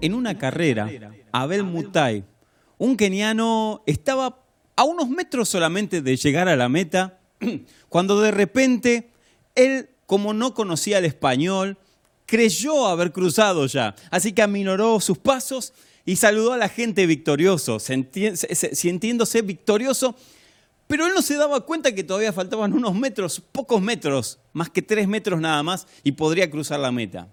En una carrera, Abel Mutai, un keniano, estaba a unos metros solamente de llegar a la meta, cuando de repente él, como no conocía el español, creyó haber cruzado ya, así que aminoró sus pasos y saludó a la gente victorioso, sintiéndose victorioso, pero él no se daba cuenta que todavía faltaban unos metros, pocos metros, más que tres metros nada más, y podría cruzar la meta.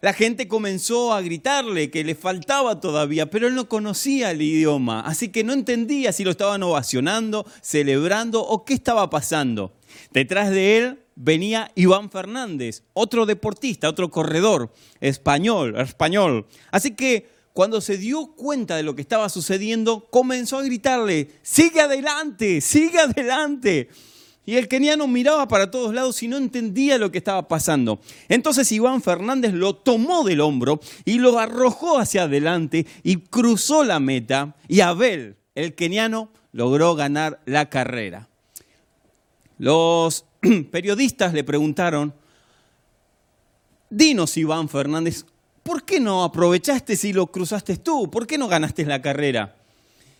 La gente comenzó a gritarle que le faltaba todavía, pero él no conocía el idioma, así que no entendía si lo estaban ovacionando, celebrando o qué estaba pasando. Detrás de él venía Iván Fernández, otro deportista, otro corredor español, español. Así que cuando se dio cuenta de lo que estaba sucediendo, comenzó a gritarle, sigue adelante, sigue adelante. Y el keniano miraba para todos lados y no entendía lo que estaba pasando. Entonces Iván Fernández lo tomó del hombro y lo arrojó hacia adelante y cruzó la meta. Y Abel, el keniano, logró ganar la carrera. Los periodistas le preguntaron, dinos Iván Fernández, ¿por qué no aprovechaste si lo cruzaste tú? ¿Por qué no ganaste la carrera?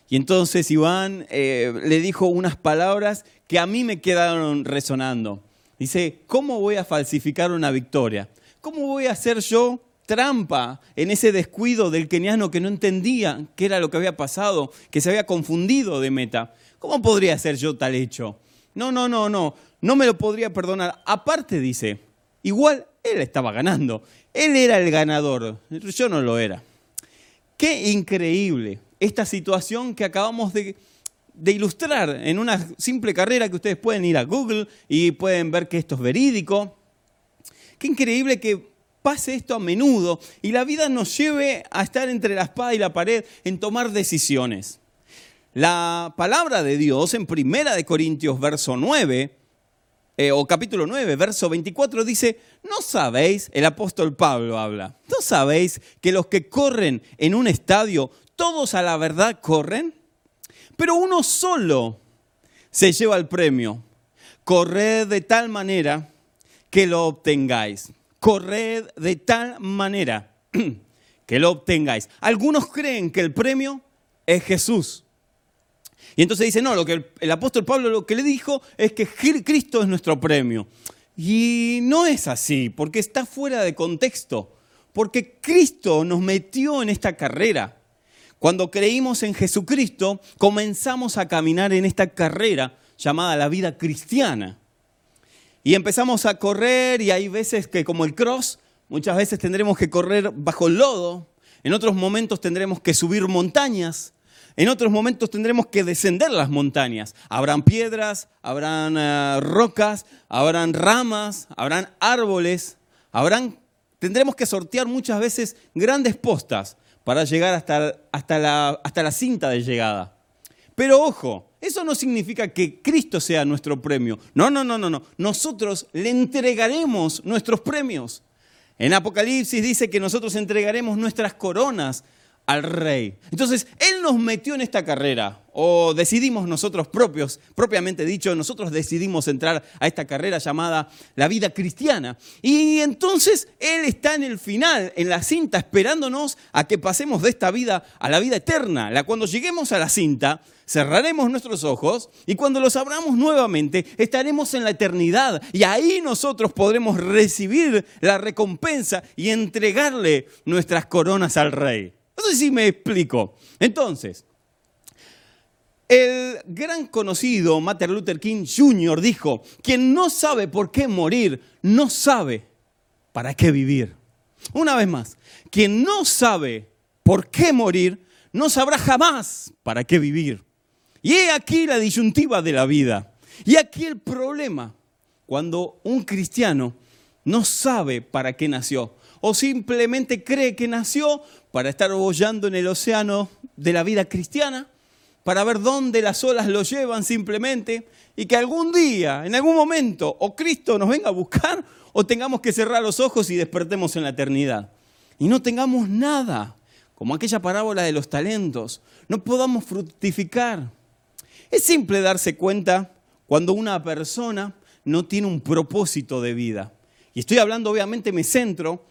Y entonces Iván eh, le dijo unas palabras que a mí me quedaron resonando. Dice, ¿cómo voy a falsificar una victoria? ¿Cómo voy a hacer yo trampa en ese descuido del keniano que no entendía qué era lo que había pasado, que se había confundido de meta? ¿Cómo podría hacer yo tal hecho? No, no, no, no, no me lo podría perdonar. Aparte dice, igual él estaba ganando, él era el ganador, yo no lo era. Qué increíble esta situación que acabamos de, ilustrar en una simple carrera que ustedes pueden ir a Google y pueden ver que esto es verídico. Qué increíble que pase esto a menudo y la vida nos lleve a estar entre la espada y la pared en tomar decisiones. La palabra de Dios en Primera de Corintios verso 9 eh, o capítulo 9, verso 24 dice, "No sabéis, el apóstol Pablo habla. ¿No sabéis que los que corren en un estadio todos a la verdad corren, pero uno solo se lleva el premio. Corred de tal manera que lo obtengáis. Corred de tal manera que lo obtengáis. Algunos creen que el premio es Jesús. Y entonces dice, no, lo que el, apóstol Pablo lo que le dijo es que Cristo es nuestro premio. Y no es así, porque está fuera de contexto, porque Cristo nos metió en esta carrera. Cuando creímos en Jesucristo, comenzamos a caminar en esta carrera llamada la vida cristiana. Y empezamos a correr y hay veces que como el cross, muchas veces tendremos que correr bajo el lodo, en otros momentos tendremos que subir montañas, en otros momentos tendremos que descender las montañas. Habrán piedras, habrán eh, rocas, habrán ramas, habrán árboles, habrán, tendremos que sortear muchas veces grandes postas para llegar hasta, hasta, la, hasta la cinta de llegada. Pero ojo, eso no significa que Cristo sea nuestro premio. No, no, no, no, no. Nosotros le entregaremos nuestros premios. En Apocalipsis dice que nosotros entregaremos nuestras coronas al rey. Entonces, Él nos metió en esta carrera, o decidimos nosotros propios, propiamente dicho, nosotros decidimos entrar a esta carrera llamada la vida cristiana. Y entonces Él está en el final, en la cinta, esperándonos a que pasemos de esta vida a la vida eterna. La, cuando lleguemos a la cinta, cerraremos nuestros ojos y cuando los abramos nuevamente, estaremos en la eternidad. Y ahí nosotros podremos recibir la recompensa y entregarle nuestras coronas al rey. No sé si me explico. Entonces, el gran conocido Martin Luther King Jr. dijo, quien no sabe por qué morir, no sabe para qué vivir. Una vez más, quien no sabe por qué morir, no sabrá jamás para qué vivir. Y he aquí la disyuntiva de la vida. Y aquí el problema, cuando un cristiano no sabe para qué nació o simplemente cree que nació para estar bollando en el océano de la vida cristiana, para ver dónde las olas lo llevan simplemente y que algún día, en algún momento, o Cristo nos venga a buscar o tengamos que cerrar los ojos y despertemos en la eternidad. Y no tengamos nada, como aquella parábola de los talentos, no podamos fructificar. Es simple darse cuenta cuando una persona no tiene un propósito de vida. Y estoy hablando, obviamente, me centro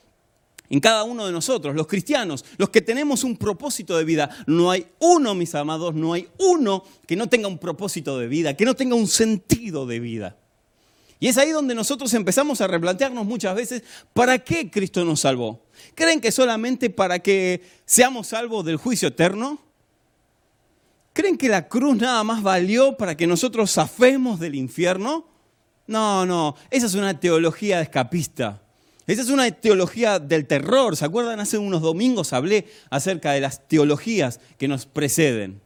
En cada uno de nosotros, los cristianos, los que tenemos un propósito de vida. No hay uno, mis amados, no hay uno que no tenga un propósito de vida, que no tenga un sentido de vida. Y es ahí donde nosotros empezamos a replantearnos muchas veces, ¿para qué Cristo nos salvó? ¿Creen que solamente para que seamos salvos del juicio eterno? ¿Creen que la cruz nada más valió para que nosotros zafemos del infierno? No, no, esa es una teología escapista. Esa es una teología del terror. ¿Se acuerdan? Hace unos domingos hablé acerca de las teologías que nos preceden.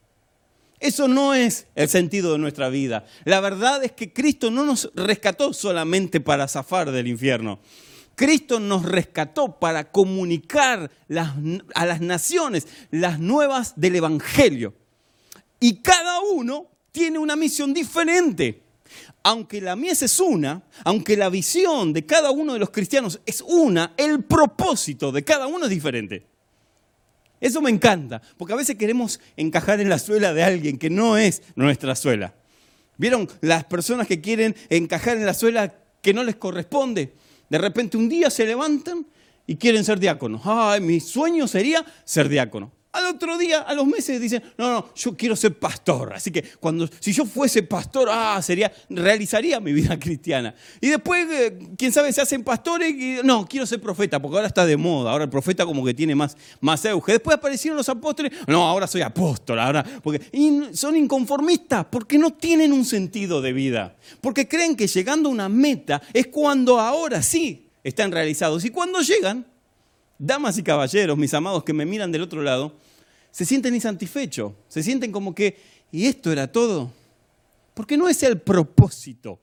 Eso no es el sentido de nuestra vida. La verdad es que Cristo no nos rescató solamente para zafar del infierno. Cristo nos rescató para comunicar a las naciones las nuevas del Evangelio. Y cada uno tiene una misión diferente. Aunque la mies es una, aunque la visión de cada uno de los cristianos es una, el propósito de cada uno es diferente. Eso me encanta, porque a veces queremos encajar en la suela de alguien que no es nuestra suela. ¿Vieron las personas que quieren encajar en la suela que no les corresponde? De repente un día se levantan y quieren ser diáconos. Ay, mi sueño sería ser diácono. Al otro día, a los meses, dicen, no, no, yo quiero ser pastor. Así que cuando, si yo fuese pastor, ah, sería, realizaría mi vida cristiana. Y después, eh, quién sabe, se hacen pastores y, no, quiero ser profeta, porque ahora está de moda. Ahora el profeta como que tiene más, más auge. Después aparecieron los apóstoles, no, ahora soy apóstol, ahora, porque son inconformistas, porque no tienen un sentido de vida. Porque creen que llegando a una meta es cuando ahora sí están realizados. Y cuando llegan, damas y caballeros, mis amados que me miran del otro lado, se sienten insatisfechos, se sienten como que, ¿y esto era todo? Porque no es el propósito,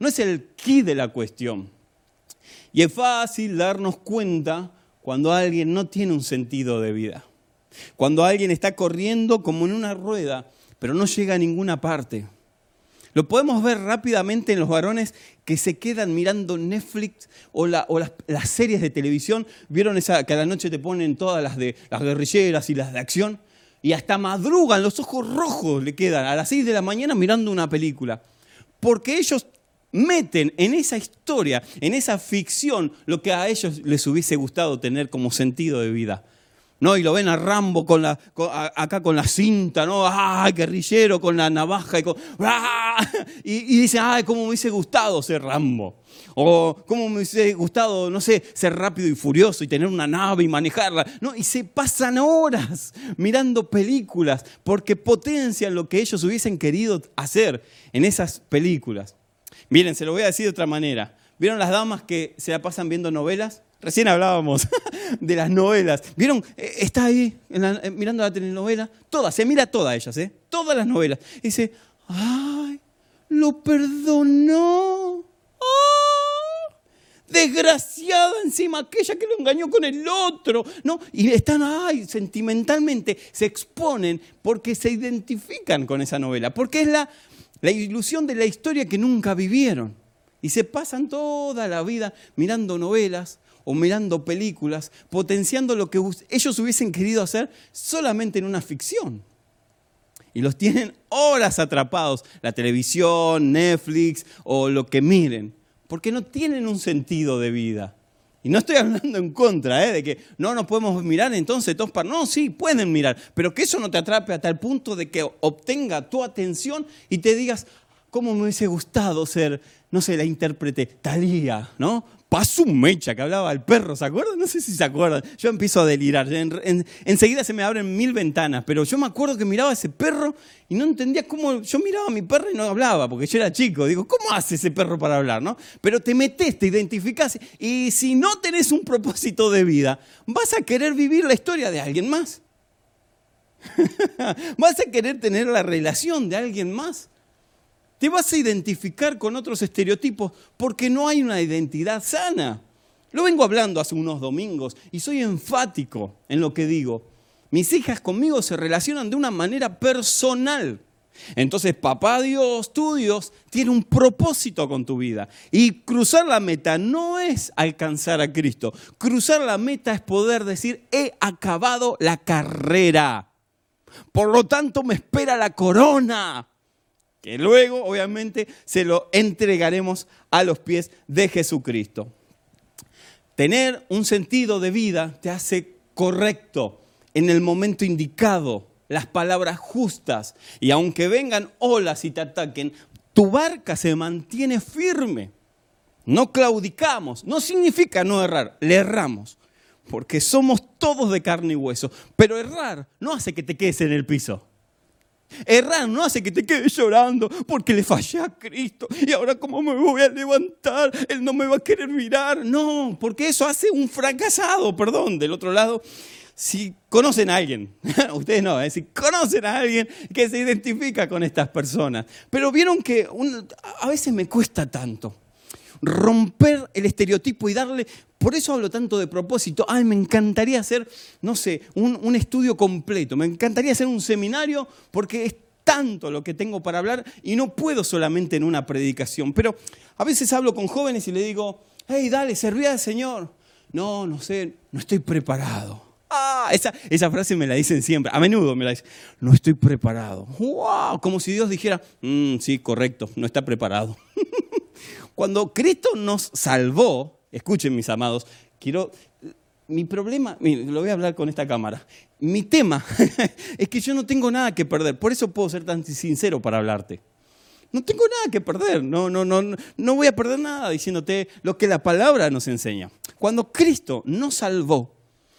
no es el key de la cuestión. Y es fácil darnos cuenta cuando alguien no tiene un sentido de vida, cuando alguien está corriendo como en una rueda, pero no llega a ninguna parte. Lo podemos ver rápidamente en los varones que se quedan mirando Netflix o, las, series de televisión. ¿Vieron esa que a la noche te ponen todas las de las guerrilleras y las de acción? Y hasta madrugan, los ojos rojos le quedan a las 6 de la mañana mirando una película. Porque ellos meten en esa historia, en esa ficción, lo que a ellos les hubiese gustado tener como sentido de vida. ¿No? Y lo ven a Rambo con acá con la cinta, ¿no? ¡Ay, guerrillero con la navaja! Y, ¡ah! y, dicen, ¡ay, cómo me hubiese gustado ser Rambo! O cómo me hubiese gustado, no sé, ser rápido y furioso y tener una nave y manejarla. ¿no? Y se pasan horas mirando películas porque potencian lo que ellos hubiesen querido hacer en esas películas. Miren, se lo voy a decir de otra manera. ¿Vieron las damas que se la pasan viendo novelas? Recién hablábamos de las novelas. ¿Vieron? Eh, está ahí eh, mirando la telenovela. Todas, se mira todas ellas, ¿eh? Todas las novelas. Y dice, ¡ay! Lo perdonó. ¡Oh! Desgraciada encima aquella que lo engañó con el otro. ¿No? Y están, ¡ay! Sentimentalmente se exponen porque se identifican con esa novela. Porque es la, la ilusión de la historia que nunca vivieron. Y se pasan toda la vida mirando novelas o mirando películas, potenciando lo que ellos hubiesen querido hacer solamente en una ficción. Y los tienen horas atrapados, la televisión, Netflix o lo que miren, porque no tienen un sentido de vida. Y no estoy hablando en contra ¿eh? de que no nos podemos mirar entonces. No, sí, pueden mirar, pero que eso no te atrape hasta el punto de que obtenga tu atención y te digas, ¿cómo me hubiese gustado ser, no sé, la intérprete Talía, ¿no? Pasó un mecha que hablaba al perro, ¿se acuerdan? No sé si se acuerdan. Yo empiezo a delirar. enseguida se me abren mil ventanas, pero yo me acuerdo que miraba a ese perro y no entendía cómo. Yo miraba a mi perro y no hablaba, porque yo era chico. Digo, ¿cómo hace ese perro para hablar? ¿no? Pero te metes, te identificás. Y si no tenés un propósito de vida, vas a querer vivir la historia de alguien más. vas a querer tener la relación de alguien más. Te vas a identificar con otros estereotipos porque no hay una identidad sana. Lo vengo hablando hace unos domingos y soy enfático en lo que digo. Mis hijas conmigo se relacionan de una manera personal. Entonces, papá Dios, tú Dios, tiene un propósito con tu vida. Y cruzar la meta no es alcanzar a Cristo. Cruzar la meta es poder decir, he acabado la carrera. Por lo tanto, me espera la corona que luego obviamente se lo entregaremos a los pies de Jesucristo. Tener un sentido de vida te hace correcto en el momento indicado, las palabras justas. Y aunque vengan olas y te ataquen, tu barca se mantiene firme. No claudicamos. No significa no errar, le erramos. Porque somos todos de carne y hueso. Pero errar no hace que te quedes en el piso. Errar no hace que te quedes llorando porque le fallé a Cristo y ahora cómo me voy a levantar, Él no me va a querer mirar. No, porque eso hace un fracasado, perdón, del otro lado. Si conocen a alguien, ustedes no, ¿eh? si conocen a alguien que se identifica con estas personas, pero vieron que a veces me cuesta tanto romper el estereotipo y darle, por eso hablo tanto de propósito, ay, me encantaría hacer, no sé, un, estudio completo, me encantaría hacer un seminario porque es tanto lo que tengo para hablar y no puedo solamente en una predicación, pero a veces hablo con jóvenes y le digo, hey, dale, serví al Señor. No, no sé, no estoy preparado. Ah, esa, esa, frase me la dicen siempre, a menudo me la dicen, no estoy preparado. ¡Wow! Como si Dios dijera, mm, sí, correcto, no está preparado. Cuando Cristo nos salvó, escuchen mis amados, quiero, mi problema, lo voy a hablar con esta cámara, mi tema es que yo no tengo nada que perder, por eso puedo ser tan sincero para hablarte. No tengo nada que perder, no, no, no, no voy a perder nada diciéndote lo que la palabra nos enseña. Cuando Cristo nos salvó,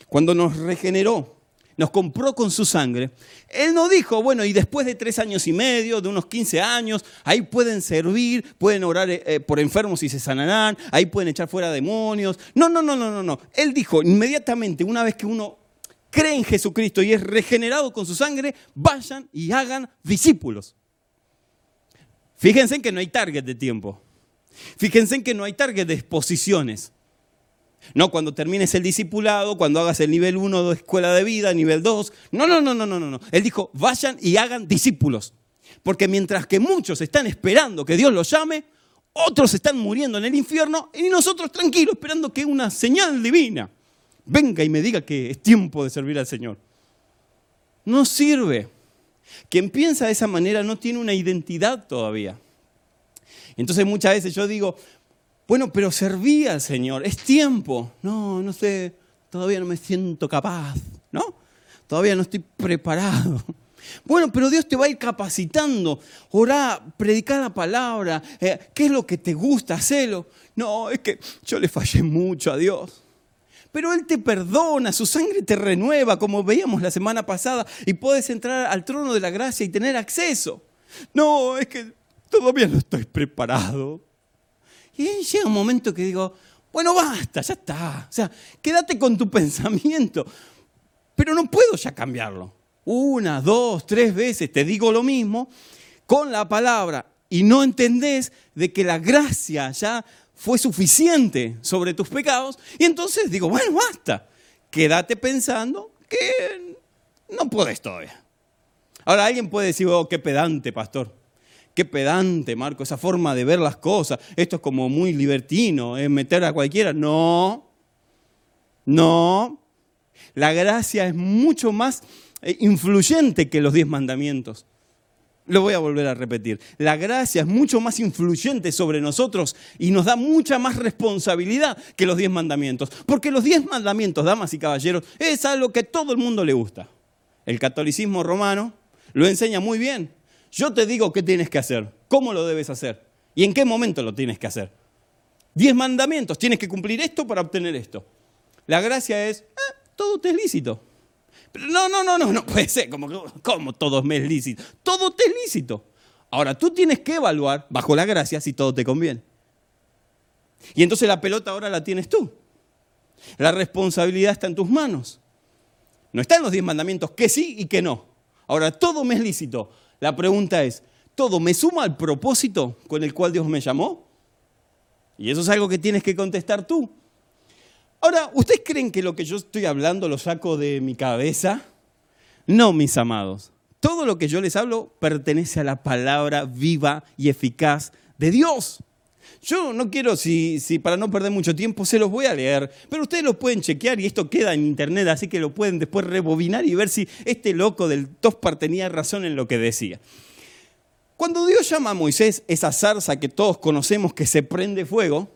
cuando nos regeneró, nos compró con su sangre, Él no dijo, bueno, y después de tres años y medio, de unos 15 años, ahí pueden servir, pueden orar eh, eh, por enfermos y se sanarán, ahí pueden echar fuera demonios. No, no, no, no, no, no. Él dijo, inmediatamente, una vez que uno cree en Jesucristo y es regenerado con su sangre, vayan y hagan discípulos. Fíjense en que no hay target de tiempo. Fíjense en que no hay target de exposiciones. No cuando termines el discipulado, cuando hagas el nivel 1 de escuela de vida, nivel 2. No, no, no, no, no, no. Él dijo, vayan y hagan discípulos. Porque mientras que muchos están esperando que Dios los llame, otros están muriendo en el infierno y nosotros tranquilos esperando que una señal divina venga y me diga que es tiempo de servir al Señor. No sirve. Quien piensa de esa manera no tiene una identidad todavía. Entonces muchas veces yo digo, bueno, pero serví al Señor, es tiempo. No, no sé, todavía no me siento capaz, ¿no? Todavía no estoy preparado. Bueno, pero Dios te va a ir capacitando. Orá, predicar la palabra. Eh, ¿Qué es lo que te gusta? Hacelo. No, es que yo le fallé mucho a Dios. Pero Él te perdona, su sangre te renueva, como veíamos la semana pasada, y puedes entrar al trono de la gracia y tener acceso. No, es que todavía no estoy preparado. Y llega un momento que digo, bueno, basta, ya está. O sea, quédate con tu pensamiento. Pero no puedo ya cambiarlo. Una, dos, tres veces te digo lo mismo con la palabra y no entendés de que la gracia ya fue suficiente sobre tus pecados. Y entonces digo, bueno, basta. Quédate pensando que no puedes todavía. Ahora alguien puede decir, oh, qué pedante, pastor. Qué pedante, Marco, esa forma de ver las cosas. Esto es como muy libertino, es meter a cualquiera. No, no. La gracia es mucho más eh, influyente que los diez mandamientos. Lo voy a volver a repetir. La gracia es mucho más influyente sobre nosotros y nos da mucha más responsabilidad que los diez mandamientos. Porque los diez mandamientos, damas y caballeros, es algo que todo el mundo le gusta. El catolicismo romano lo enseña muy bien. Yo te digo qué tienes que hacer, cómo lo debes hacer y en qué momento lo tienes que hacer. Diez mandamientos, tienes que cumplir esto para obtener esto. La gracia es, eh, todo te es lícito. Pero no, no, no, no, no puede ser, como, como todo me es lícito. Todo te es lícito. Ahora, tú tienes que evaluar, bajo la gracia, si todo te conviene. Y entonces la pelota ahora la tienes tú. La responsabilidad está en tus manos. No está en los diez mandamientos, que sí y que no. Ahora, todo me es lícito. La pregunta es, ¿todo me suma al propósito con el cual Dios me llamó? Y eso es algo que tienes que contestar tú. Ahora, ¿ustedes creen que lo que yo estoy hablando lo saco de mi cabeza? No, mis amados. Todo lo que yo les hablo pertenece a la palabra viva y eficaz de Dios. Yo no quiero, si, para no perder mucho tiempo, se los voy a leer, pero ustedes lo pueden chequear y esto queda en internet, así que lo pueden después rebobinar y ver si este loco del Tospar tenía razón en lo que decía. Cuando Dios llama a Moisés, esa zarza que todos conocemos que se prende fuego,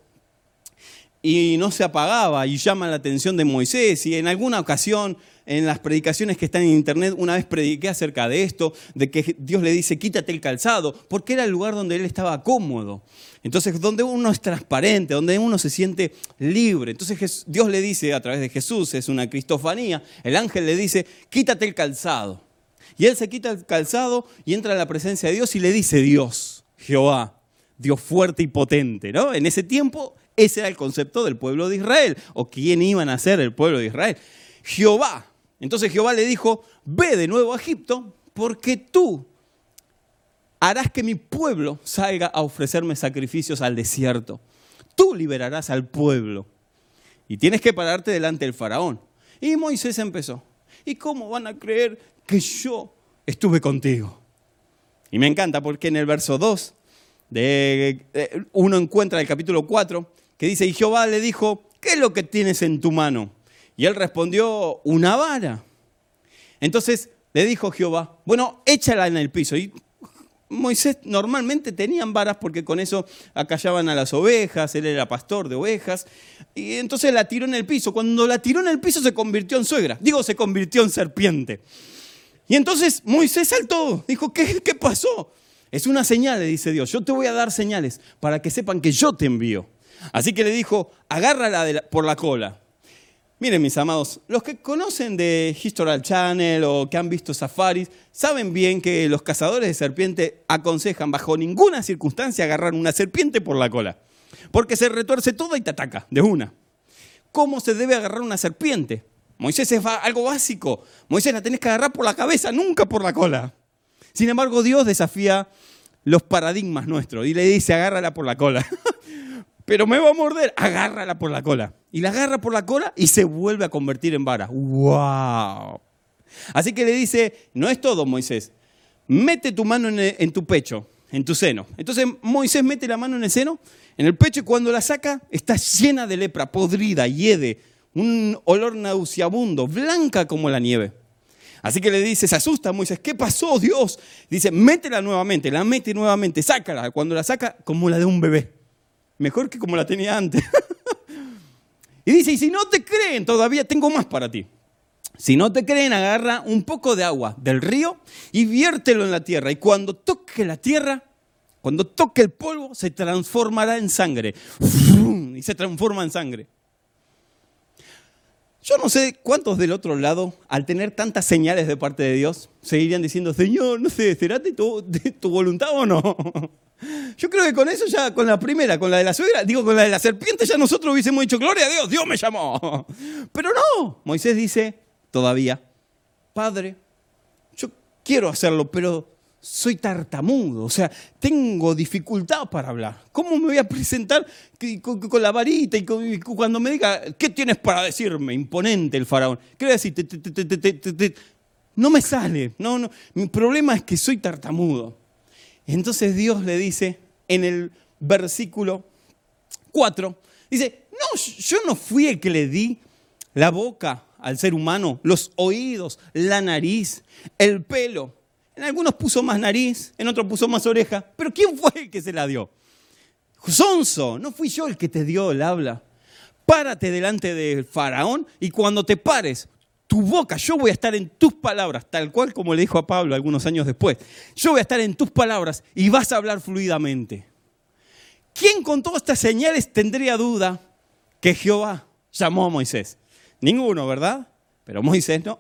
y no se apagaba y llama la atención de Moisés. Y en alguna ocasión, en las predicaciones que están en internet, una vez prediqué acerca de esto, de que Dios le dice, quítate el calzado, porque era el lugar donde él estaba cómodo. Entonces, donde uno es transparente, donde uno se siente libre. Entonces Dios le dice a través de Jesús, es una cristofanía, el ángel le dice, quítate el calzado. Y él se quita el calzado y entra a la presencia de Dios y le dice Dios, Jehová, Dios fuerte y potente. ¿no? En ese tiempo ese era el concepto del pueblo de Israel, o quién iban a ser el pueblo de Israel. Jehová. Entonces Jehová le dijo, ve de nuevo a Egipto, porque tú harás que mi pueblo salga a ofrecerme sacrificios al desierto. Tú liberarás al pueblo. Y tienes que pararte delante del faraón. Y Moisés empezó. ¿Y cómo van a creer que yo estuve contigo? Y me encanta porque en el verso 2 de, uno encuentra el capítulo 4 que dice, y Jehová le dijo, ¿qué es lo que tienes en tu mano? Y él respondió, una vara. Entonces le dijo Jehová, bueno, échala en el piso. Y Moisés normalmente tenían varas porque con eso acallaban a las ovejas, él era pastor de ovejas, y entonces la tiró en el piso. Cuando la tiró en el piso se convirtió en suegra, digo, se convirtió en serpiente. Y entonces Moisés saltó, dijo, ¿qué, qué pasó? Es una señal, le dice Dios, yo te voy a dar señales para que sepan que yo te envío. Así que le dijo, agárrala por la cola. Miren, mis amados, los que conocen de History Channel o que han visto safaris, saben bien que los cazadores de serpiente aconsejan bajo ninguna circunstancia agarrar una serpiente por la cola, porque se retuerce todo y te ataca de una. ¿Cómo se debe agarrar una serpiente? Moisés es algo básico. Moisés la tenés que agarrar por la cabeza, nunca por la cola. Sin embargo, Dios desafía los paradigmas nuestros y le dice, agárrala por la cola. pero me va a morder, agárrala por la cola. Y la agarra por la cola y se vuelve a convertir en vara. ¡Wow! Así que le dice, no es todo, Moisés, mete tu mano en, tu pecho, en tu seno. Entonces Moisés mete la mano en el seno, en el pecho, y cuando la saca está llena de lepra, podrida, hiede, un olor nauseabundo, blanca como la nieve. Así que le dice, se asusta Moisés, ¿qué pasó Dios? Dice, métela nuevamente, la mete nuevamente, sácala. Cuando la saca, como la de un bebé. Mejor que como la tenía antes. y dice, y si no te creen, todavía tengo más para ti. Si no te creen, agarra un poco de agua del río y viértelo en la tierra. Y cuando toque la tierra, cuando toque el polvo, se transformará en sangre. Y se transforma en sangre. Yo no sé cuántos del otro lado, al tener tantas señales de parte de Dios, seguirían diciendo, Señor, no sé, ¿será tu, de tu voluntad o no? Yo creo que con eso ya, con la primera, con la de la suegra, digo, con la de la serpiente ya nosotros hubiésemos dicho, gloria a Dios, Dios me llamó. Pero no, Moisés dice todavía, Padre, yo quiero hacerlo, pero soy tartamudo, o sea, tengo dificultad para hablar. ¿Cómo me voy a presentar con, la varita y, cuando me diga, ¿qué tienes para decirme? Imponente el faraón. ¿Qué voy a decir? No me sale, no, no. Mi problema es que soy tartamudo. Entonces Dios le dice en el versículo 4, dice, no, yo no fui el que le di la boca al ser humano, los oídos, la nariz, el pelo. En algunos puso más nariz, en otros puso más oreja, pero ¿quién fue el que se la dio? Sonso, no fui yo el que te dio el habla. Párate delante del faraón y cuando te pares, tu boca, yo voy a estar en tus palabras, tal cual como le dijo a Pablo algunos años después. Yo voy a estar en tus palabras y vas a hablar fluidamente. ¿Quién con todas estas señales tendría duda que Jehová llamó a Moisés? Ninguno, ¿verdad? Pero Moisés no.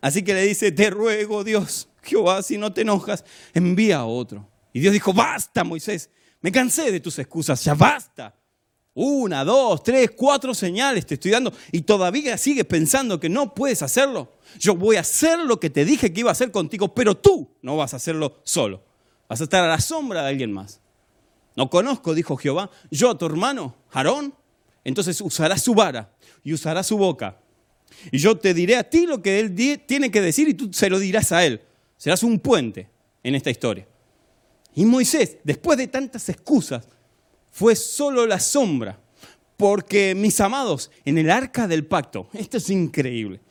Así que le dice, te ruego Dios, Jehová, si no te enojas, envía a otro. Y Dios dijo, basta Moisés, me cansé de tus excusas, ya basta. Una, dos, tres, cuatro señales te estoy dando y todavía sigues pensando que no puedes hacerlo. Yo voy a hacer lo que te dije que iba a hacer contigo, pero tú no vas a hacerlo solo. Vas a estar a la sombra de alguien más. No conozco, dijo Jehová, yo a tu hermano, Aarón, entonces usará su vara y usará su boca. Y yo te diré a ti lo que él tiene que decir y tú se lo dirás a él. Serás un puente en esta historia. Y Moisés, después de tantas excusas, fue solo la sombra. Porque, mis amados, en el arca del pacto, esto es increíble,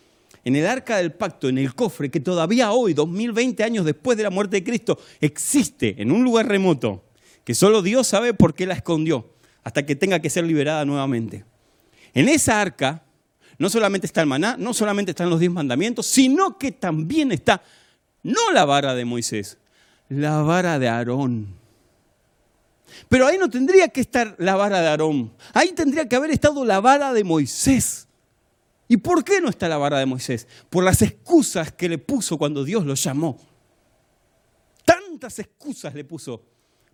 en el arca del pacto, en el cofre que todavía hoy, 2020 años después de la muerte de Cristo, existe en un lugar remoto, que solo Dios sabe por qué la escondió, hasta que tenga que ser liberada nuevamente. En esa arca no solamente está el maná, no solamente están los diez mandamientos, sino que también está no la vara de Moisés, la vara de Aarón. Pero ahí no tendría que estar la vara de Aarón, ahí tendría que haber estado la vara de Moisés. ¿Y por qué no está la vara de Moisés? Por las excusas que le puso cuando Dios lo llamó. Tantas excusas le puso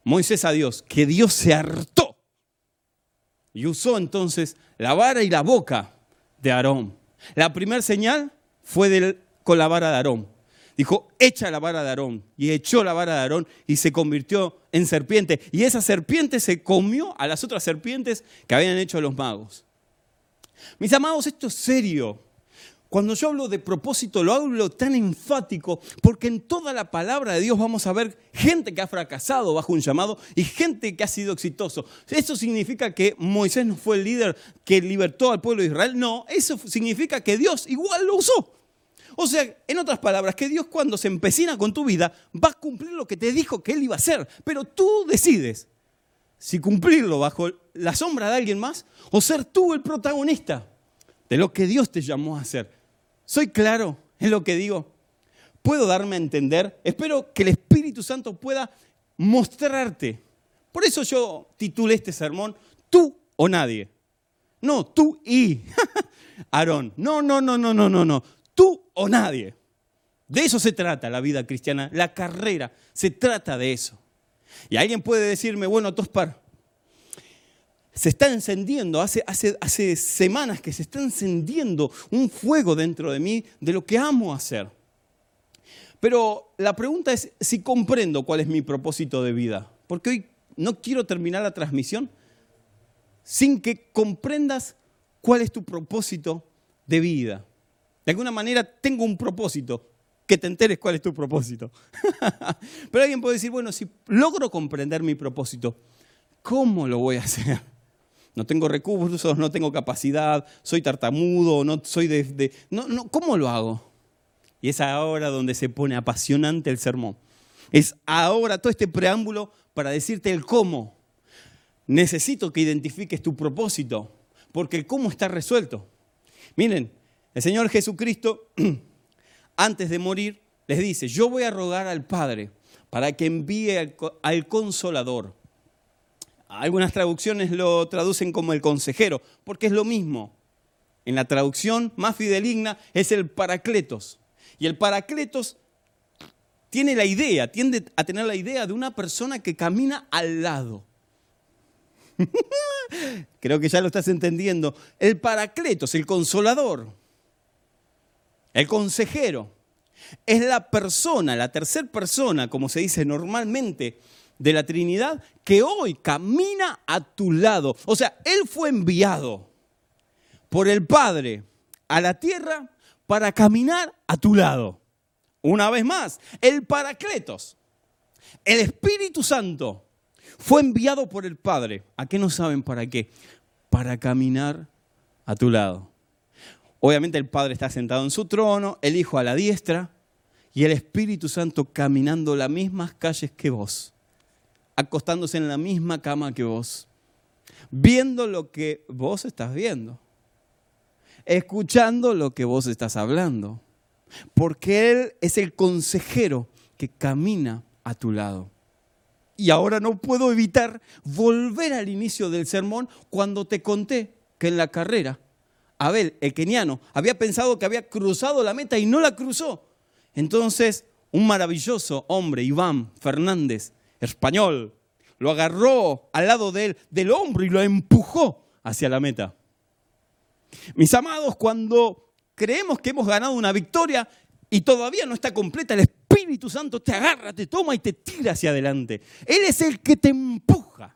Moisés a Dios que Dios se hartó y usó entonces la vara y la boca de Aarón. La primera señal fue con la vara de Aarón. Dijo, echa la vara de Aarón. Y echó la vara de Aarón y se convirtió en serpiente. Y esa serpiente se comió a las otras serpientes que habían hecho los magos. Mis amados, esto es serio. Cuando yo hablo de propósito, lo hablo tan enfático porque en toda la palabra de Dios vamos a ver gente que ha fracasado bajo un llamado y gente que ha sido exitoso. ¿Eso significa que Moisés no fue el líder que libertó al pueblo de Israel? No, eso significa que Dios igual lo usó. O sea, en otras palabras, que Dios cuando se empecina con tu vida va a cumplir lo que te dijo que Él iba a hacer, pero tú decides si cumplirlo bajo la sombra de alguien más o ser tú el protagonista de lo que Dios te llamó a hacer. ¿Soy claro en lo que digo? ¿Puedo darme a entender? Espero que el Espíritu Santo pueda mostrarte. Por eso yo titulé este sermón, tú o nadie. No, tú y Aarón. No, no, no, no, no, no, no. Tú o nadie. De eso se trata la vida cristiana, la carrera, se trata de eso. Y alguien puede decirme, bueno, Tospar, se está encendiendo, hace, hace, hace semanas que se está encendiendo un fuego dentro de mí de lo que amo hacer. Pero la pregunta es si comprendo cuál es mi propósito de vida. Porque hoy no quiero terminar la transmisión sin que comprendas cuál es tu propósito de vida. De alguna manera tengo un propósito, que te enteres cuál es tu propósito. Pero alguien puede decir, bueno, si logro comprender mi propósito, ¿cómo lo voy a hacer? No tengo recursos, no tengo capacidad, soy tartamudo, no soy de... no, no, ¿Cómo lo hago? Y es ahora donde se pone apasionante el sermón. Es ahora todo este preámbulo para decirte el cómo. Necesito que identifiques tu propósito, porque el cómo está resuelto. Miren, el Señor Jesucristo antes de morir, les dice, yo voy a rogar al Padre para que envíe al, consolador. Algunas traducciones lo traducen como el consejero, porque es lo mismo. En la traducción más fideligna es el paracletos. Y el paracletos tiene la idea, tiende a tener la idea de una persona que camina al lado. Creo que ya lo estás entendiendo. El paracletos, el consolador el consejero es la persona, la tercera persona, como se dice normalmente, de la Trinidad, que hoy camina a tu lado. O sea, Él fue enviado por el Padre a la tierra para caminar a tu lado. Una vez más, el Paracletos, el Espíritu Santo, fue enviado por el Padre. ¿A qué no saben para qué? Para caminar a tu lado. Obviamente el Padre está sentado en su trono, el Hijo a la diestra y el Espíritu Santo caminando las mismas calles que vos, acostándose en la misma cama que vos, viendo lo que vos estás viendo, escuchando lo que vos estás hablando, porque Él es el consejero que camina a tu lado. Y ahora no puedo evitar volver al inicio del sermón cuando te conté que en la carrera Abel, el keniano, había pensado que había cruzado la meta y no la cruzó. Entonces, un maravilloso hombre, Iván Fernández, español, lo agarró al lado de él, del hombro y lo empujó hacia la meta. Mis amados, cuando creemos que hemos ganado una victoria y todavía no está completa, el Espíritu Santo te agarra, te toma y te tira hacia adelante. Él es el que te empuja.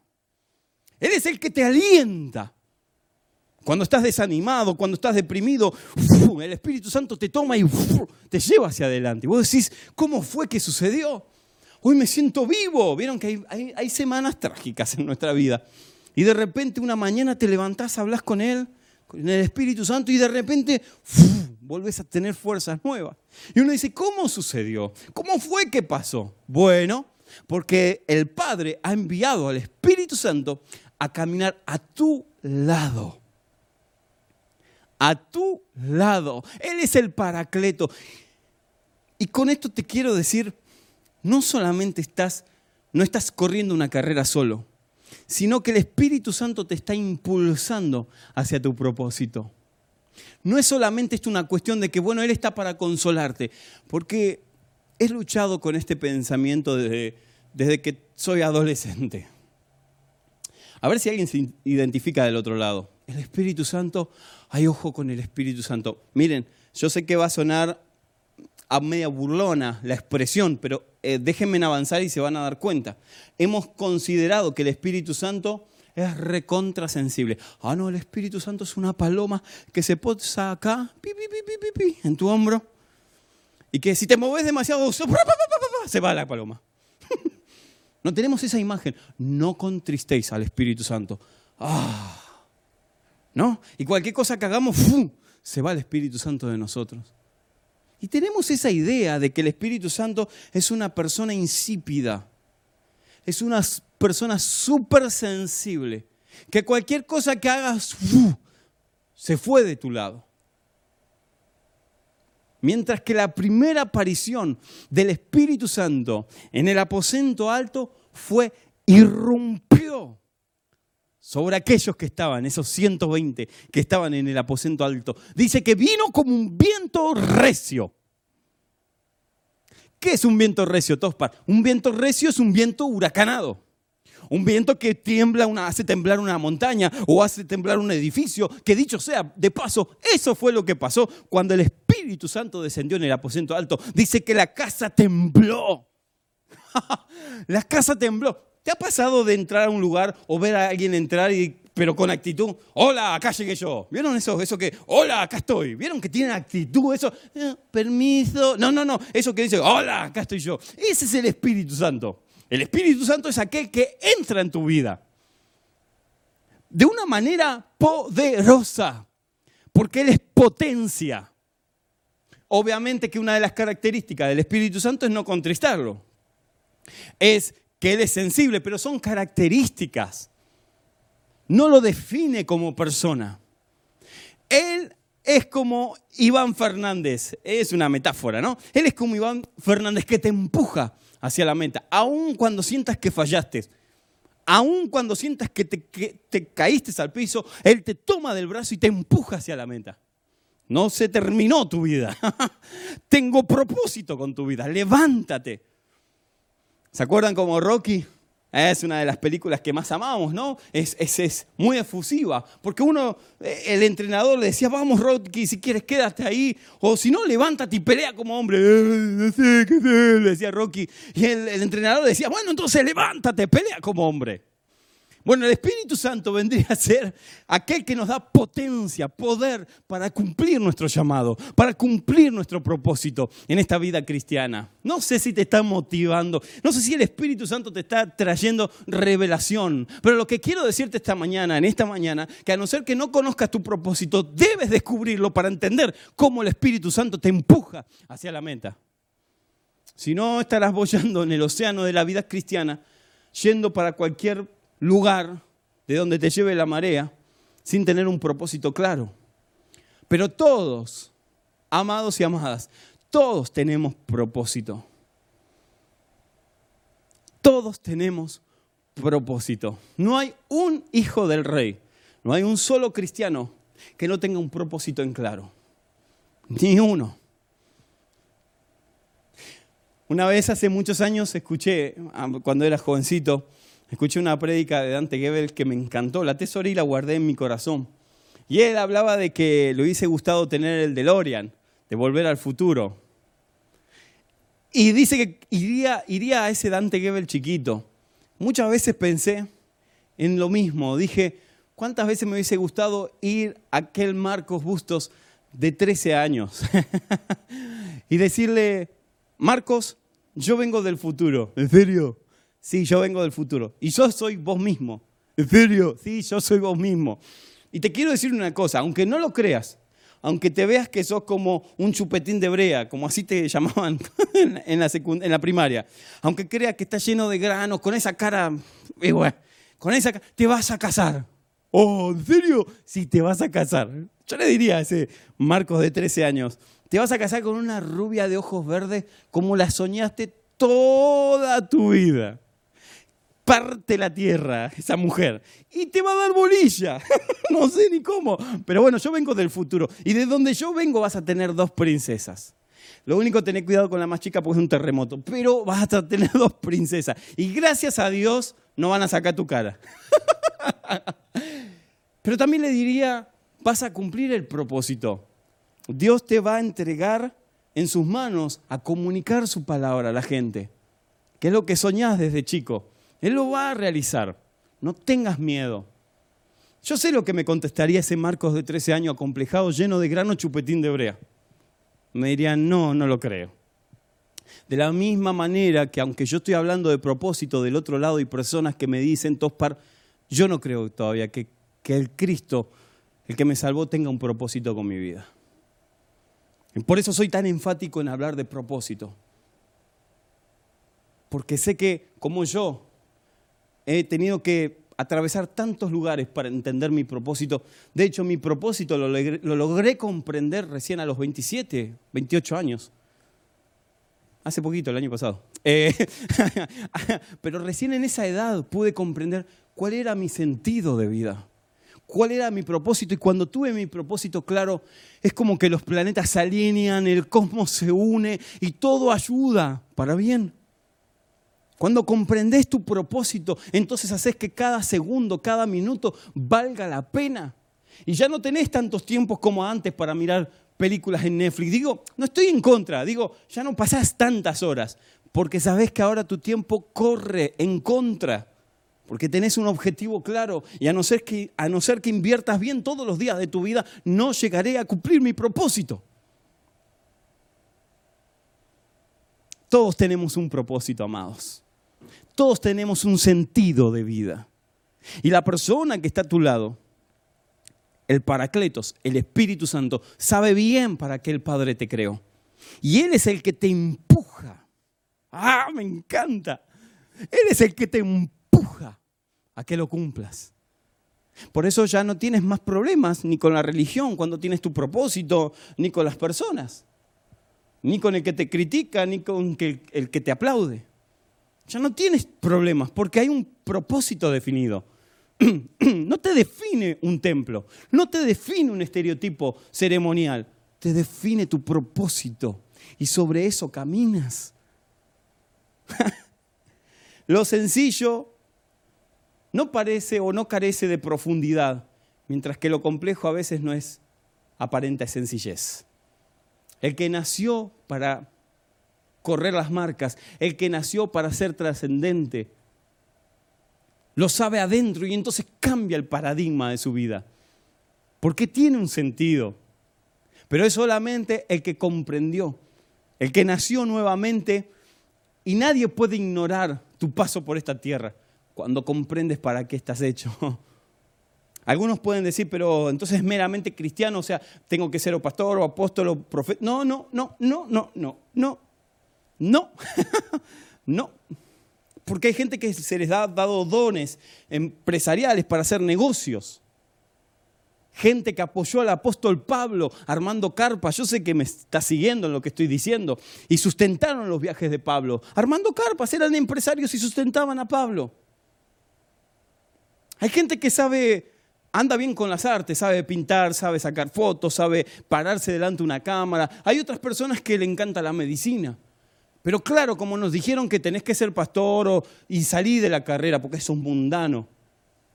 Él es el que te alienta. Cuando estás desanimado, cuando estás deprimido, el Espíritu Santo te toma y te lleva hacia adelante. Y vos decís, ¿cómo fue que sucedió? Hoy me siento vivo. Vieron que hay, semanas trágicas en nuestra vida. Y de repente una mañana te levantás, hablas con Él, con el Espíritu Santo, y de repente vuelves a tener fuerzas nuevas. Y uno dice, ¿cómo sucedió? ¿Cómo fue que pasó? Bueno, porque el Padre ha enviado al Espíritu Santo a caminar a tu lado. A tu lado. Él es el paracleto. Y con esto te quiero decir, no solamente estás, no estás corriendo una carrera solo, sino que el Espíritu Santo te está impulsando hacia tu propósito. No es solamente esto una cuestión de que, bueno, Él está para consolarte, porque he luchado con este pensamiento desde, desde que soy adolescente. A ver si alguien se identifica del otro lado. El Espíritu Santo, hay ojo con el Espíritu Santo. Miren, yo sé que va a sonar a media burlona la expresión, pero eh, déjenme avanzar y se van a dar cuenta. Hemos considerado que el Espíritu Santo es recontrasensible. Ah, no, el Espíritu Santo es una paloma que se posa acá, pi, pi, en tu hombro, y que si te mueves demasiado, se va la paloma. no tenemos esa imagen. No contristéis al Espíritu Santo. Ah, Y cualquier cosa que hagamos, se va el Espíritu Santo de nosotros. Y tenemos esa idea de que el Espíritu Santo es una persona insípida, es una persona súper sensible, que cualquier cosa que hagas se fue de tu lado. Mientras que la primera aparición del Espíritu Santo en el aposento alto fue irrumpió sobre aquellos que estaban, esos 120 que estaban en el aposento alto. Dice que vino como un viento recio. ¿Qué es un viento recio, Tospar? Un viento recio es un viento huracanado. Un viento que tiembla una, hace temblar una montaña o hace temblar un edificio. Que dicho sea, de paso, eso fue lo que pasó cuando el Espíritu Santo descendió en el aposento alto. Dice que la casa tembló. la casa tembló. ¿Te ha pasado de entrar a un lugar o ver a alguien entrar y pero con actitud. Hola, acá llegué yo. ¿Vieron eso? Eso que, hola, acá estoy. ¿Vieron que tienen actitud? Eso, eh, permiso. No, no, no. Eso que dice, hola, acá estoy yo. Ese es el Espíritu Santo. El Espíritu Santo es aquel que entra en tu vida de una manera poderosa, porque Él es potencia. Obviamente que una de las características del Espíritu Santo es no contristarlo. Es que Él es sensible, pero son características. No lo define como persona. Él es como Iván Fernández, es una metáfora, ¿no? Él es como Iván Fernández que te empuja hacia la meta, aun cuando sientas que fallaste, aun cuando sientas que te, que te caíste al piso, Él te toma del brazo y te empuja hacia la meta. No se terminó tu vida. Tengo propósito con tu vida. Levántate. ¿Se acuerdan como Rocky? Es una de las películas que más amamos, ¿no? Es, es, muy efusiva, porque uno, eh, el entrenador le decía, vamos Rocky, si quieres quédate ahí, o si no, levántate y pelea como hombre. sé qué le decía Rocky. Y el entrenador decía, bueno, entonces levántate, pelea como hombre. Bueno, el Espíritu Santo vendría a ser aquel que nos da potencia, poder para cumplir nuestro llamado, para cumplir nuestro propósito en esta vida cristiana. No sé si te está motivando, no sé si el Espíritu Santo te está trayendo revelación, pero lo que quiero decirte esta mañana, en esta mañana, que a no ser que no conozcas tu propósito, debes descubrirlo para entender cómo el Espíritu Santo te empuja hacia la meta. Si no, estarás bollando en el océano de la vida cristiana, yendo para cualquier lugar de donde te lleve la marea sin tener un propósito claro. Pero todos, amados y amadas, todos tenemos propósito. Todos tenemos propósito. No hay un hijo del rey, no hay un solo cristiano que no tenga un propósito en claro. Ni uno. Una vez hace muchos años escuché, ah, cuando era jovencito, escuché una prédica de Dante Gebel que me encantó, la tesoré y la guardé en mi corazón. Y él hablaba de que le hubiese gustado tener el DeLorean, de volver al futuro. Y dice que iría, iría a ese Dante Gebel chiquito. Muchas veces pensé en lo mismo. Dije, ¿cuántas veces me hubiese gustado ir a aquel Marcos Bustos de 13 años? y decirle, Marcos, yo vengo del futuro. ¿En serio? Sí, yo vengo del futuro. Y yo soy vos mismo. ¿En serio? Sí, yo soy vos mismo. Y te quiero decir una cosa, aunque no lo creas, aunque te veas que sos como un chupetín de brea, como así te llamaban en, la en la primaria, aunque creas que estás lleno de granos, con esa cara, con esa te vas a casar. Oh, ¿en serio? Sí, te vas a casar. Yo le diría a ese Marcos de 13 años, te vas a casar con una rubia de ojos verdes como la soñaste toda tu vida. Parte la tierra esa mujer y te va a dar bolilla. no sé ni cómo. Pero bueno, yo vengo del futuro y de donde yo vengo vas a tener dos princesas. Lo único, tener cuidado con la más chica porque es un terremoto. Pero vas a tener dos princesas. Y gracias a Dios no van a sacar tu cara. Pero también le diría, vas a cumplir el propósito. Dios te va a entregar en sus manos a comunicar su palabra a la gente, que es lo que soñás desde chico. Él lo va a realizar. No tengas miedo. Yo sé lo que me contestaría ese Marcos de 13 años acomplejado, lleno de grano chupetín de brea. Me dirían, no, no lo creo. De la misma manera que aunque yo estoy hablando de propósito del otro lado hay personas que me dicen, Tospar, yo no creo todavía que, que el Cristo, el que me salvó, tenga un propósito con mi vida. Por eso soy tan enfático en hablar de propósito. Porque sé que como yo he tenido que atravesar tantos lugares para entender mi propósito. De hecho, mi propósito lo logré, comprender recién a los 27, 28 años. Hace poquito, el año pasado. Eh, pero recién en esa edad pude comprender cuál era mi sentido de vida, cuál era mi propósito. Y cuando tuve mi propósito claro, es como que los planetas se alinean, el cosmos se une y todo ayuda para bien. Cuando comprendes tu propósito, entonces haces que cada segundo, cada minuto valga la pena. Y ya no tenés tantos tiempos como antes para mirar películas en Netflix. Digo, no estoy en contra, digo, ya no pasás tantas horas, porque sabes que ahora tu tiempo corre en contra, porque tenés un objetivo claro y a no ser que, a no ser que inviertas bien todos los días de tu vida, no llegaré a cumplir mi propósito. Todos tenemos un propósito, amados. Todos tenemos un sentido de vida. Y la persona que está a tu lado, el Paracletos, el Espíritu Santo, sabe bien para qué el Padre te creó. Y Él es el que te empuja. ¡Ah, me encanta! Él es el que te empuja a que lo cumplas. Por eso ya no tienes más problemas ni con la religión cuando tienes tu propósito, ni con las personas, ni con el que te critica, ni con el que te aplaude ya no tienes problemas porque hay un propósito definido. No te define un templo, no te define un estereotipo ceremonial, te define tu propósito y sobre eso caminas. Lo sencillo no parece o no carece de profundidad, mientras que lo complejo a veces no es aparente sencillez. El que nació para correr las marcas, el que nació para ser trascendente. Lo sabe adentro y entonces cambia el paradigma de su vida. Porque tiene un sentido. Pero es solamente el que comprendió, el que nació nuevamente y nadie puede ignorar tu paso por esta tierra cuando comprendes para qué estás hecho. Algunos pueden decir, pero entonces es meramente cristiano, o sea, tengo que ser o pastor o apóstol o profeta. No, no, no, no, no, no, no. No, no. Porque hay gente que se les ha dado dones empresariales para hacer negocios. Gente que apoyó al apóstol Pablo armando carpas. Yo sé que me está siguiendo en lo que estoy diciendo. Y sustentaron los viajes de Pablo. Armando carpas, eran empresarios y sustentaban a Pablo. Hay gente que sabe, anda bien con las artes, sabe pintar, sabe sacar fotos, sabe pararse delante de una cámara. Hay otras personas que le encanta la medicina. Pero claro, como nos dijeron que tenés que ser pastor y salir de la carrera porque es un mundano.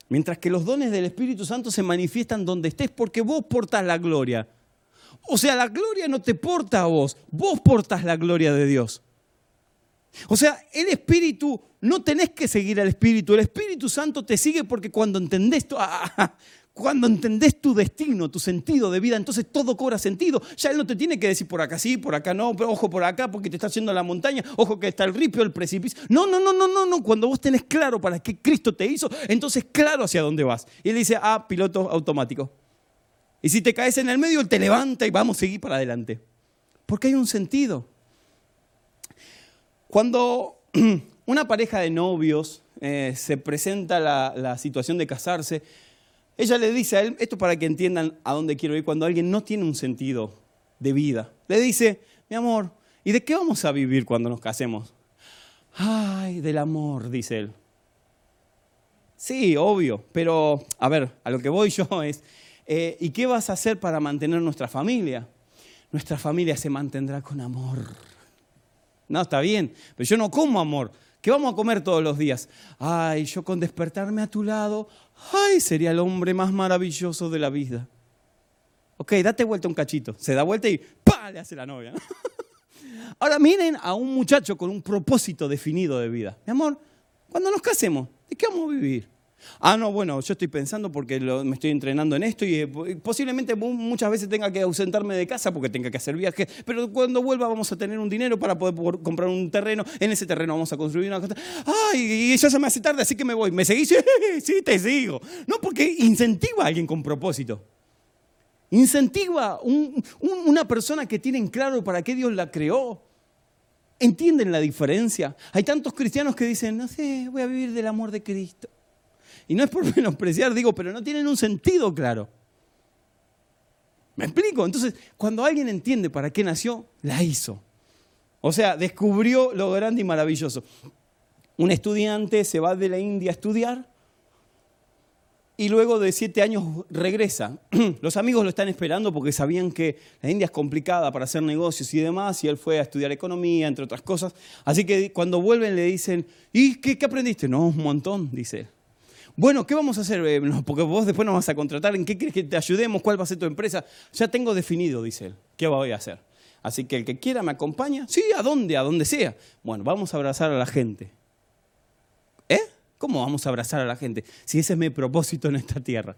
Mientras que los dones del Espíritu Santo se manifiestan donde estés porque vos portas la gloria. O sea, la gloria no te porta a vos, vos portas la gloria de Dios. O sea, el Espíritu, no tenés que seguir al Espíritu, el Espíritu Santo te sigue porque cuando entendés, esto, cuando entendés tu destino, tu sentido de vida, entonces todo cobra sentido. Ya Él no te tiene que decir por acá sí, por acá no, pero ojo por acá porque te está haciendo la montaña, ojo que está el ripio, el precipicio. No, no, no, no, no, no. Cuando vos tenés claro para qué Cristo te hizo, entonces claro hacia dónde vas. Y Él dice, ah, piloto automático. Y si te caes en el medio, Él te levanta y vamos a seguir para adelante. Porque hay un sentido. Cuando una pareja de novios eh, se presenta la situación de casarse, Ella le dice a él, esto para que entiendan a dónde quiero ir, cuando alguien no tiene un sentido de vida. Le dice, mi amor, ¿y de qué vamos a vivir cuando nos casemos? Ay, del amor, dice él. Sí, obvio, pero a ver, a lo que voy yo es, eh, ¿y qué vas a hacer para mantener nuestra familia? Nuestra familia se mantendrá con amor. No, está bien, pero yo no como amor. ¿Qué vamos a comer todos los días? Ay, yo con despertarme a tu lado, ay, sería el hombre más maravilloso de la vida. Ok, date vuelta un cachito. Se da vuelta y ¡pa! le hace la novia. Ahora miren a un muchacho con un propósito definido de vida. Mi amor, cuando nos casemos, ¿de qué vamos a vivir? Ah, no, bueno, yo estoy pensando porque me estoy entrenando en esto y eh, posiblemente muchas veces tenga que ausentarme de casa porque tenga que hacer viajes, pero cuando vuelva vamos a tener un dinero para poder comprar un terreno, en ese terreno vamos a construir una cosa. Ay, y ya se me hace tarde, así que me voy. ¿Me seguís? Sí, te sigo. No, porque incentiva a alguien con propósito. Incentiva una persona que tiene en claro para qué Dios la creó. ¿Entienden la diferencia? Hay tantos cristianos que dicen, no sé, voy a vivir del amor de Cristo. Y no es por menospreciar, digo, pero no tienen un sentido claro. ¿Me explico? Entonces, cuando alguien entiende para qué nació, la hizo. O sea, descubrió lo grande y maravilloso. Un estudiante se va de la India a estudiar y luego de siete años regresa. Los amigos lo están esperando porque sabían que la India es complicada para hacer negocios y demás, y él fue a estudiar economía, entre otras cosas. Así que cuando vuelven le dicen, ¿y qué, aprendiste? No, un montón, dice Bueno, ¿qué vamos a hacer? Eh, porque vos después nos vas a contratar, ¿en qué quieres que te ayudemos? ¿Cuál va a ser tu empresa? Ya tengo definido, dice él, ¿qué voy a hacer? Así que el que quiera me acompaña. Sí, ¿a dónde? A donde sea. Bueno, vamos a abrazar a la gente. ¿Eh? ¿Cómo vamos a abrazar a la gente? Si ese es mi propósito en esta tierra.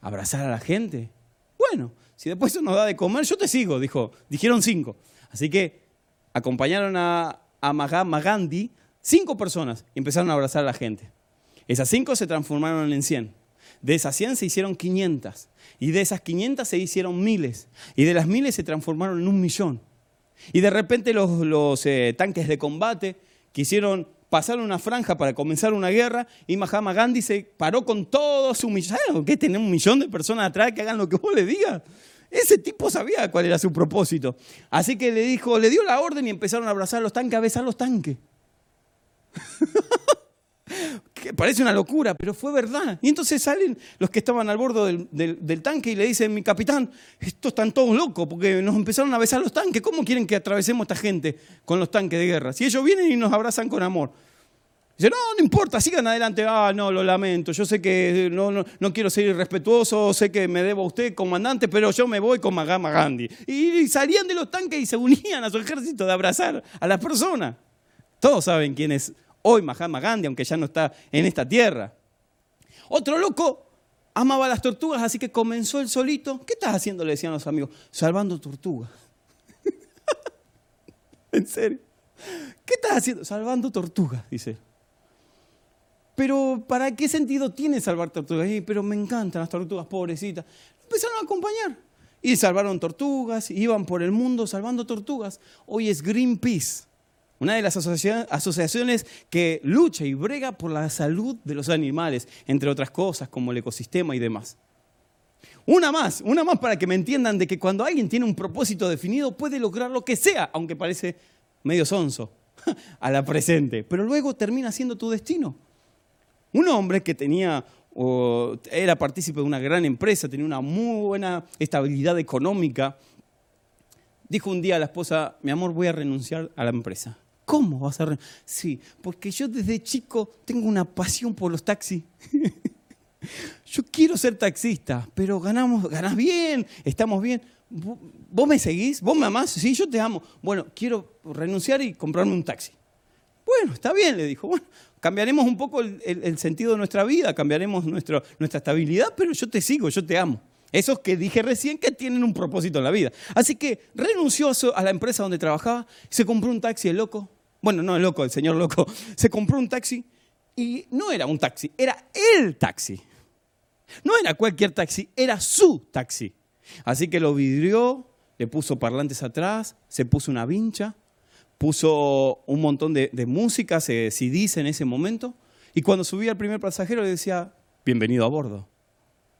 ¿Abrazar a la gente? Bueno, si después eso nos da de comer, yo te sigo, dijo. Dijeron cinco. Así que acompañaron a, a Gandhi, cinco personas, y empezaron a abrazar a la gente. Esas cinco se transformaron en cien. De esas cien se hicieron quinientas. Y de esas quinientas se hicieron miles. Y de las miles se transformaron en un millón. Y de repente los, eh, tanques de combate quisieron pasaron una franja para comenzar una guerra y Mahatma Gandhi se paró con todo su millón. ¿Sabes qué? Tener un millón de personas atrás que hagan lo que vos le digas. Ese tipo sabía cuál era su propósito. Así que le dijo, le dio la orden y empezaron a abrazar los tanques, a besar los tanques. que parece una locura, pero fue verdad. Y entonces salen los que estaban al borde del, tanque y le dicen, mi capitán, estos están todos locos porque nos empezaron a besar los tanques. ¿Cómo quieren que atravesemos esta gente con los tanques de guerra? Si ellos vienen y nos abrazan con amor. Dice, no, no importa, sigan adelante. Ah, no, lo lamento. Yo sé que no, no, quiero ser irrespetuoso, sé que me debo a usted, comandante, pero yo me voy con Magama Gandhi. Y salían de los tanques y se unían a su ejército de abrazar a las personas. Todos saben quién es hoy Mahatma Gandhi, aunque ya no está en esta tierra. Otro loco amaba las tortugas, así que comenzó el solito. ¿Qué estás haciendo? Le decían los amigos. Salvando tortugas. en serio. ¿Qué estás haciendo? Salvando tortugas, dice. Pero ¿para qué sentido tiene salvar tortugas? pero me encantan las tortugas, pobrecitas. Empezaron a acompañar. Y salvaron tortugas, iban por el mundo salvando tortugas. Hoy es Greenpeace una de las asociaciones que lucha y brega por la salud de los animales, entre otras cosas como el ecosistema y demás. Una más, una más para que me entiendan de que cuando alguien tiene un propósito definido puede lograr lo que sea, aunque parece medio sonso a la presente, pero luego termina siendo tu destino. Un hombre que tenía o era partícipe de una gran empresa, tenía una muy buena estabilidad económica, dijo un día a la esposa, mi amor, voy a renunciar a la empresa. ¿Cómo vas a Sí, porque yo desde chico tengo una pasión por los taxis. yo quiero ser taxista, pero ganamos, ganás bien, estamos bien. ¿Vos me seguís? ¿Vos me amás? Sí, yo te amo. Bueno, quiero renunciar y comprarme un taxi. Bueno, está bien, le dijo. Bueno, cambiaremos un poco el, sentido de nuestra vida, cambiaremos nuestra estabilidad, pero yo te sigo, yo te amo. Esos que dije recién que tienen un propósito en la vida. Así que renunció a la empresa donde trabajaba, se compró un taxi el loco, bueno, no el loco, el señor loco, se compró un taxi y no era un taxi, era el taxi. No era cualquier taxi, era su taxi. Así que lo vidrió, le puso parlantes atrás, se puso una vincha, puso un montón de, música, se CDs en ese momento, y cuando subía el primer pasajero le decía, bienvenido a bordo.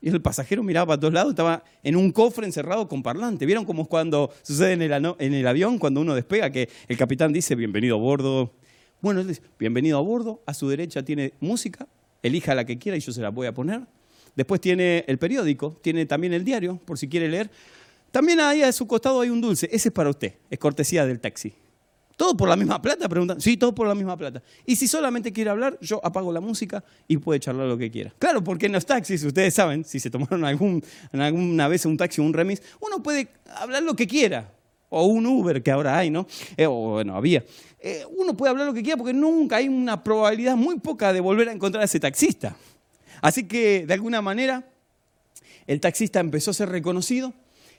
Y el pasajero miraba para todos lados, estaba en un cofre encerrado con parlante. ¿Vieron cómo es cuando sucede en el, avión, cuando uno despega, que el capitán dice, bienvenido a bordo? Bueno, él dice, bienvenido a bordo, a su derecha tiene música, elija la que quiera y yo se la voy a poner. Después tiene el periódico, tiene también el diario, por si quiere leer. También ahí a su costado hay un dulce, ese es para usted, es cortesía del taxi. ¿Todo por la misma plata? Preguntan. Sí, todo por la misma plata. Y si solamente quiere hablar, yo apago la música y puede charlar lo que quiera. Claro, porque en los taxis, ustedes saben, si se tomaron algún, alguna vez un taxi o un remis, uno puede hablar lo que quiera. O un Uber que ahora hay, ¿no? Eh, o bueno, había. Eh, uno puede hablar lo que quiera porque nunca hay una probabilidad muy poca de volver a encontrar a ese taxista. Así que, de alguna manera, el taxista empezó a ser reconocido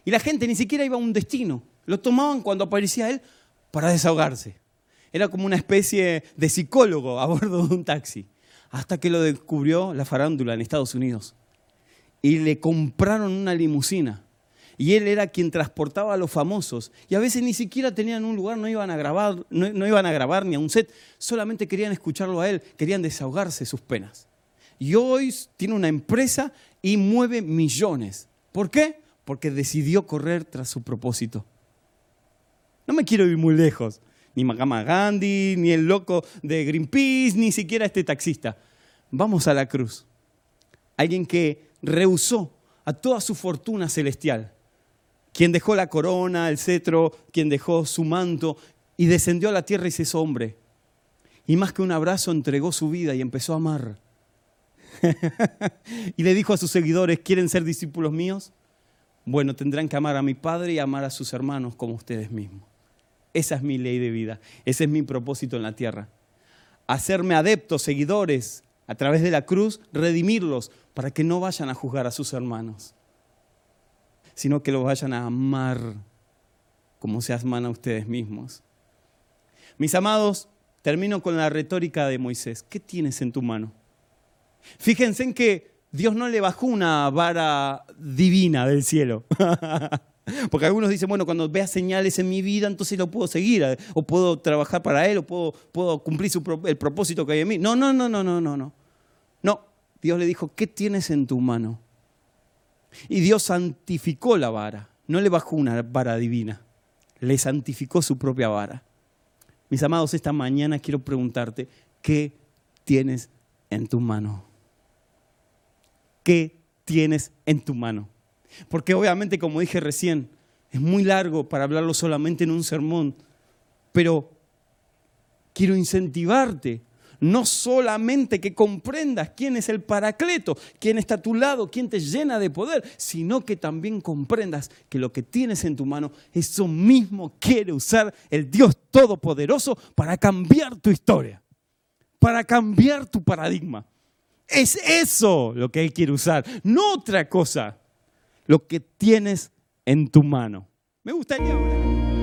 y la gente ni siquiera iba a un destino. Lo tomaban cuando aparecía él para desahogarse. Era como una especie de psicólogo a bordo de un taxi, hasta que lo descubrió la farándula en Estados Unidos. Y le compraron una limusina. Y él era quien transportaba a los famosos. Y a veces ni siquiera tenían un lugar, no iban a grabar, no, iban a grabar ni a un set, solamente querían escucharlo a él, querían desahogarse sus penas. Y hoy tiene una empresa y mueve millones. ¿Por qué? Porque decidió correr tras su propósito. No me quiero ir muy lejos. Ni Mahatma Gandhi, ni el loco de Greenpeace, ni siquiera este taxista. Vamos a la cruz. Alguien que rehusó a toda su fortuna celestial. Quien dejó la corona, el cetro, quien dejó su manto y descendió a la tierra y se hizo hombre. Y más que un abrazo entregó su vida y empezó a amar. y le dijo a sus seguidores, ¿quieren ser discípulos míos? Bueno, tendrán que amar a mi Padre y amar a sus hermanos como ustedes mismos. Esa es mi ley de vida. Ese es mi propósito en la tierra. Hacerme adeptos, seguidores, a través de la cruz, redimirlos para que no vayan a juzgar a sus hermanos, sino que los vayan a amar como se aman a ustedes mismos. Mis amados, termino con la retórica de Moisés. ¿Qué tienes en tu mano? Fíjense en que Dios no le bajó una vara divina del cielo. Porque algunos dicen, bueno, cuando vea señales en mi vida, entonces lo puedo seguir, eh, o puedo trabajar para Él, o puedo, puedo cumplir el propósito que hay en mí. No, no, no, no, no, no, no. No, Dios le dijo, ¿qué tienes en tu mano? Y Dios santificó la vara, no le bajó una vara divina, le santificó su propia vara. Mis amados, esta mañana quiero preguntarte, ¿qué tienes en tu mano? ¿Qué tienes en tu mano? Porque obviamente, como dije recién, es muy largo para hablarlo solamente en un sermón, pero quiero incentivarte, no solamente que comprendas quién es el paracleto, quién está a tu lado, quién te llena de poder, sino que también comprendas que lo que tienes en tu mano, eso mismo quiere usar el Dios Todopoderoso para cambiar tu historia, para cambiar tu paradigma. Es eso lo que Él quiere usar, no otra cosa lo que tienes en tu mano. Me gustaría hablar.